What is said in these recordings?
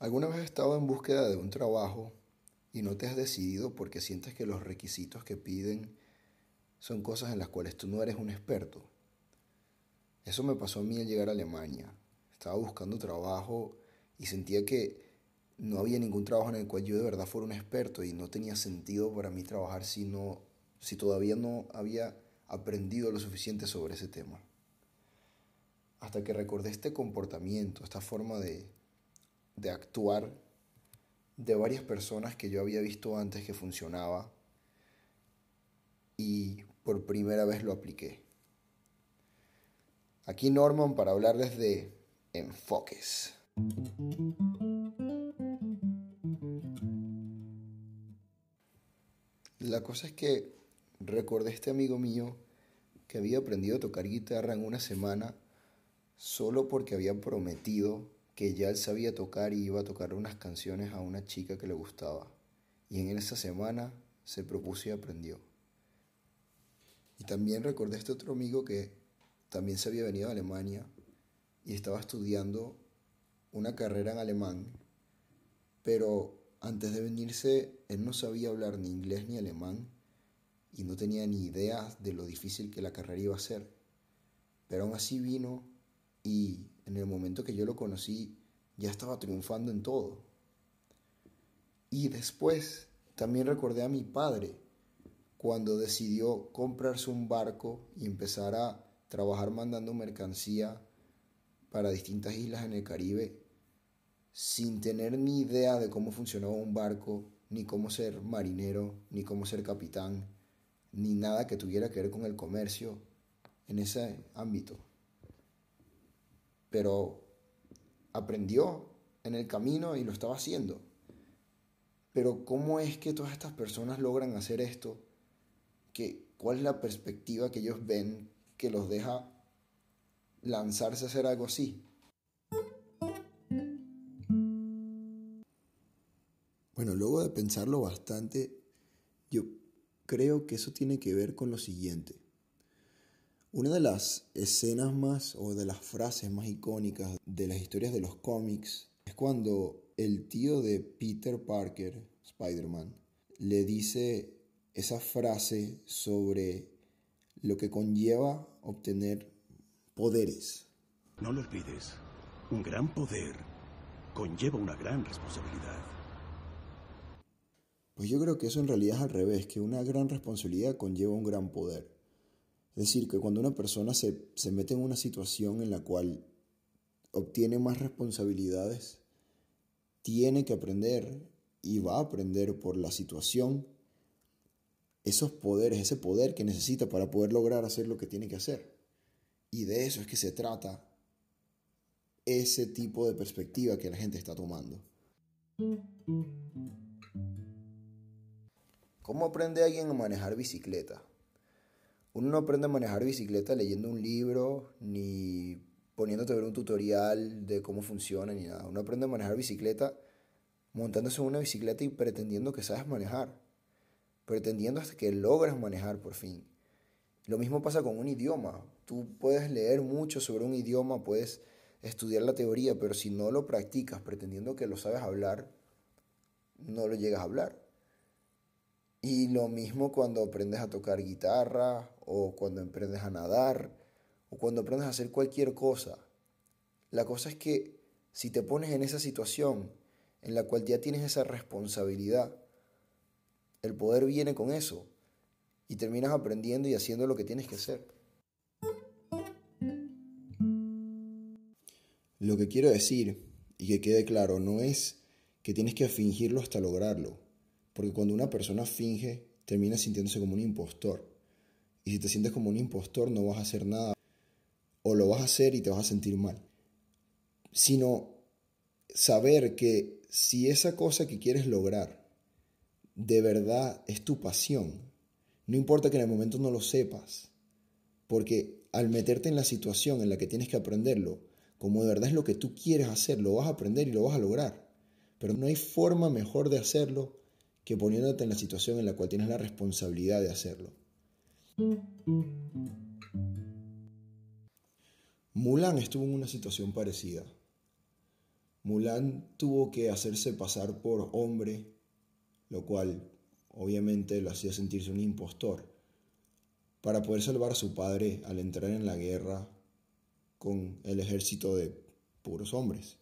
¿Alguna vez has estado en búsqueda de un trabajo y no te has decidido porque sientes que los requisitos que piden son cosas en las cuales tú no eres un experto? Eso me pasó a mí al llegar a Alemania. Estaba buscando trabajo y sentía que no había ningún trabajo en el cual yo de verdad fuera un experto y no tenía sentido para mí trabajar si, no, si todavía no había aprendido lo suficiente sobre ese tema. Hasta que recordé este comportamiento, esta forma de, de actuar de varias personas que yo había visto antes que funcionaba y por primera vez lo apliqué. Aquí Norman para hablarles de enfoques. La cosa es que recordé a este amigo mío que había aprendido a tocar guitarra en una semana solo porque había prometido que ya él sabía tocar y iba a tocar unas canciones a una chica que le gustaba. Y en esa semana se propuso y aprendió. Y también recordé a este otro amigo que también se había venido a Alemania y estaba estudiando una carrera en alemán, pero antes de venirse él no sabía hablar ni inglés ni alemán y no tenía ni idea de lo difícil que la carrera iba a ser. Pero aún así vino y en el momento que yo lo conocí ya estaba triunfando en todo. Y después también recordé a mi padre cuando decidió comprarse un barco y empezar a trabajar mandando mercancía para distintas islas en el Caribe sin tener ni idea de cómo funcionaba un barco, ni cómo ser marinero, ni cómo ser capitán, ni nada que tuviera que ver con el comercio en ese ámbito. Pero aprendió en el camino y lo estaba haciendo. Pero ¿cómo es que todas estas personas logran hacer esto? ¿Qué, ¿Cuál es la perspectiva que ellos ven que los deja lanzarse a hacer algo así? Bueno, luego de pensarlo bastante, yo creo que eso tiene que ver con lo siguiente. Una de las escenas más o de las frases más icónicas de las historias de los cómics es cuando el tío de Peter Parker, Spider-Man, le dice esa frase sobre lo que conlleva obtener poderes. No lo olvides, un gran poder conlleva una gran responsabilidad. Pues yo creo que eso en realidad es al revés, que una gran responsabilidad conlleva un gran poder. Es decir, que cuando una persona se, se mete en una situación en la cual obtiene más responsabilidades, tiene que aprender y va a aprender por la situación esos poderes, ese poder que necesita para poder lograr hacer lo que tiene que hacer. Y de eso es que se trata ese tipo de perspectiva que la gente está tomando. ¿Cómo aprende alguien a manejar bicicleta? Uno no aprende a manejar bicicleta leyendo un libro, ni poniéndote a ver un tutorial de cómo funciona, ni nada. Uno aprende a manejar bicicleta montándose en una bicicleta y pretendiendo que sabes manejar. Pretendiendo hasta que logras manejar por fin. Lo mismo pasa con un idioma. Tú puedes leer mucho sobre un idioma, puedes estudiar la teoría, pero si no lo practicas pretendiendo que lo sabes hablar, no lo llegas a hablar. Y lo mismo cuando aprendes a tocar guitarra o cuando aprendes a nadar o cuando aprendes a hacer cualquier cosa. La cosa es que si te pones en esa situación en la cual ya tienes esa responsabilidad, el poder viene con eso y terminas aprendiendo y haciendo lo que tienes que hacer. Lo que quiero decir, y que quede claro, no es que tienes que fingirlo hasta lograrlo, porque cuando una persona finge, termina sintiéndose como un impostor. Y si te sientes como un impostor, no vas a hacer nada, o lo vas a hacer y te vas a sentir mal. Sino saber que si esa cosa que quieres lograr de verdad es tu pasión, no importa que en el momento no lo sepas, porque al meterte en la situación en la que tienes que aprenderlo, como de verdad es lo que tú quieres hacer, lo vas a aprender y lo vas a lograr. Pero no hay forma mejor de hacerlo que poniéndote en la situación en la cual tienes la responsabilidad de hacerlo. Mulan estuvo en una situación parecida. Mulan tuvo que hacerse pasar por hombre, lo cual obviamente lo hacía sentirse un impostor, para poder salvar a su padre al entrar en la guerra con el ejército de puros hombres.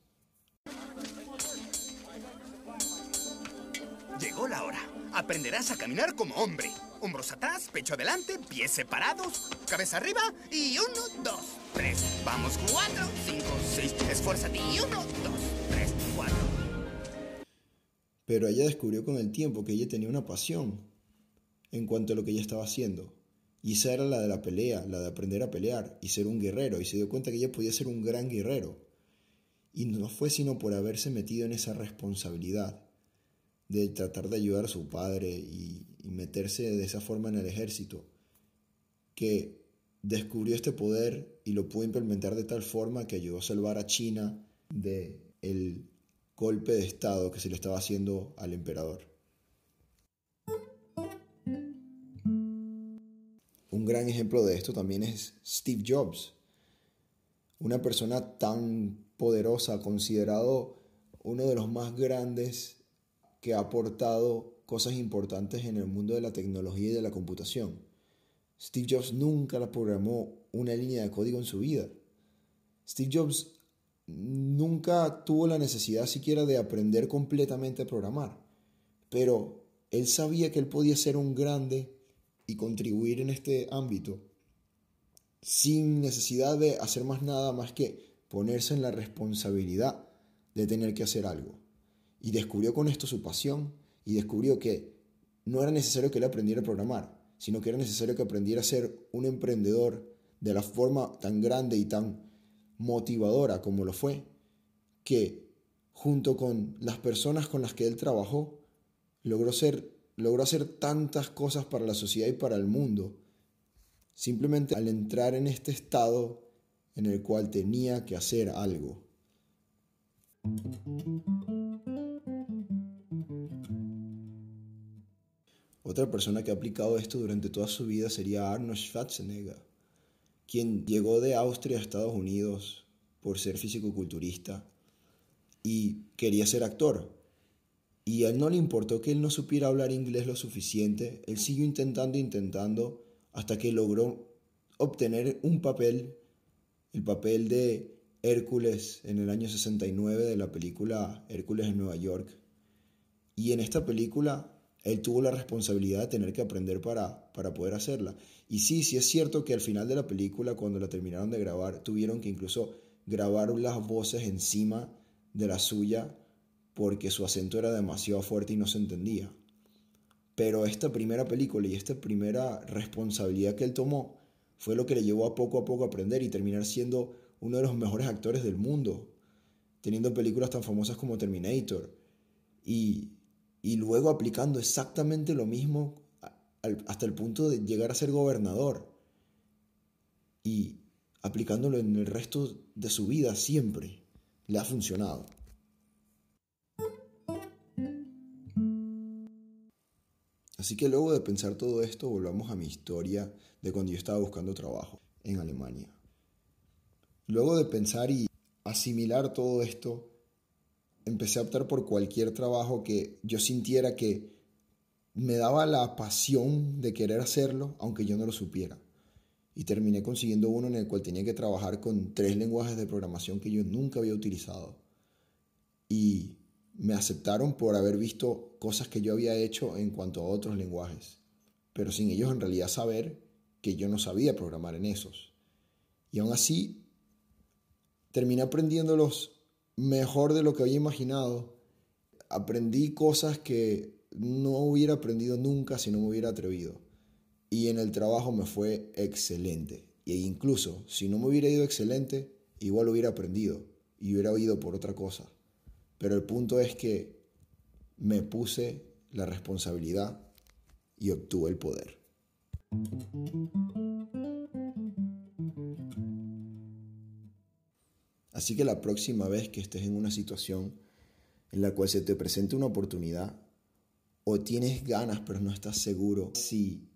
Llegó la hora. Aprenderás a caminar como hombre. Hombros atrás, pecho adelante, pies separados, cabeza arriba y uno, dos, tres. Vamos, cuatro, cinco, seis. Esfuérzate y uno, dos, tres, cuatro. Pero ella descubrió con el tiempo que ella tenía una pasión en cuanto a lo que ella estaba haciendo. Y esa era la de la pelea, la de aprender a pelear y ser un guerrero. Y se dio cuenta que ella podía ser un gran guerrero. Y no fue sino por haberse metido en esa responsabilidad de tratar de ayudar a su padre y, meterse de esa forma en el ejército, que descubrió este poder y lo pudo implementar de tal forma que ayudó a salvar a China de el golpe de estado que se le estaba haciendo al emperador. Un gran ejemplo de esto también es Steve Jobs, una persona tan poderosa, considerado uno de los más grandes que ha aportado cosas importantes en el mundo de la tecnología y de la computación. Steve Jobs nunca programó una línea de código en su vida. Steve Jobs nunca tuvo la necesidad siquiera de aprender completamente a programar, pero él sabía que él podía ser un grande y contribuir en este ámbito sin necesidad de hacer más nada más que ponerse en la responsabilidad de tener que hacer algo. Y descubrió con esto su pasión y descubrió que no era necesario que él aprendiera a programar, sino que era necesario que aprendiera a ser un emprendedor de la forma tan grande y tan motivadora como lo fue, que junto con las personas con las que él trabajó, logró, ser, logró hacer tantas cosas para la sociedad y para el mundo, simplemente al entrar en este estado en el cual tenía que hacer algo. Otra persona que ha aplicado esto durante toda su vida sería Arnold Schwarzenegger, quien llegó de Austria a Estados Unidos por ser físico-culturista y quería ser actor. Y a él no le importó que él no supiera hablar inglés lo suficiente, él siguió intentando, intentando, hasta que logró obtener un papel, el papel de Hércules en el año 69 de la película Hércules en Nueva York. Y en esta película él tuvo la responsabilidad de tener que aprender para, para poder hacerla. Y sí, sí es cierto que al final de la película, cuando la terminaron de grabar, tuvieron que incluso grabar las voces encima de la suya porque su acento era demasiado fuerte y no se entendía. Pero esta primera película y esta primera responsabilidad que él tomó fue lo que le llevó a poco a poco a aprender y terminar siendo uno de los mejores actores del mundo, teniendo películas tan famosas como Terminator. Y y luego aplicando exactamente lo mismo hasta el punto de llegar a ser gobernador y aplicándolo en el resto de su vida siempre. Le ha funcionado. Así que luego de pensar todo esto, volvamos a mi historia de cuando yo estaba buscando trabajo en Alemania. Luego de pensar y asimilar todo esto, empecé a optar por cualquier trabajo que yo sintiera que me daba la pasión de querer hacerlo, aunque yo no lo supiera. Y terminé consiguiendo uno en el cual tenía que trabajar con tres lenguajes de programación que yo nunca había utilizado. Y me aceptaron por haber visto cosas que yo había hecho en cuanto a otros lenguajes, pero sin ellos en realidad saber que yo no sabía programar en esos. Y aún así, terminé aprendiéndolos mejor de lo que había imaginado. Aprendí cosas que no hubiera aprendido nunca si no me hubiera atrevido. Y en el trabajo me fue excelente. E incluso si no me hubiera ido excelente, igual hubiera aprendido y hubiera oído por otra cosa. Pero el punto es que me puse la responsabilidad y obtuve el poder. Así que la próxima vez que estés en una situación en la cual se te presente una oportunidad o tienes ganas pero no estás seguro si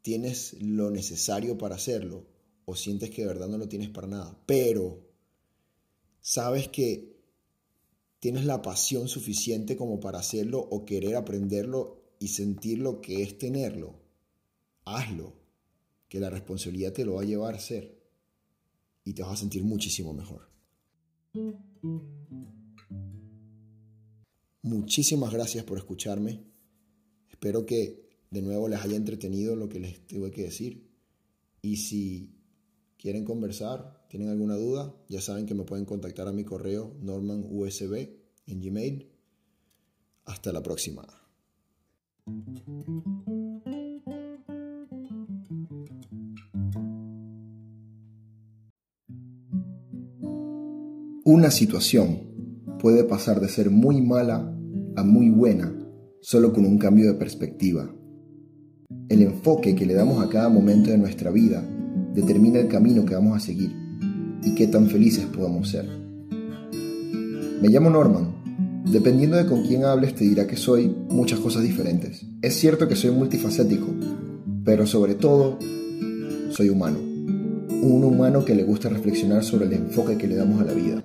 tienes lo necesario para hacerlo o sientes que de verdad no lo tienes para nada, pero sabes que tienes la pasión suficiente como para hacerlo o querer aprenderlo y sentir lo que es tenerlo, hazlo, que la responsabilidad te lo va a llevar a ser y te vas a sentir muchísimo mejor. Muchísimas gracias por escucharme. Espero que de nuevo les haya entretenido lo que les tuve que decir. Y si quieren conversar, tienen alguna duda, ya saben que me pueden contactar a mi correo normanusb en Gmail. Hasta la próxima. Una situación puede pasar de ser muy mala a muy buena solo con un cambio de perspectiva. El enfoque que le damos a cada momento de nuestra vida determina el camino que vamos a seguir y qué tan felices podamos ser. Me llamo Norman. Dependiendo de con quién hables te dirá que soy muchas cosas diferentes. Es cierto que soy multifacético, pero sobre todo soy humano. Un humano que le gusta reflexionar sobre el enfoque que le damos a la vida.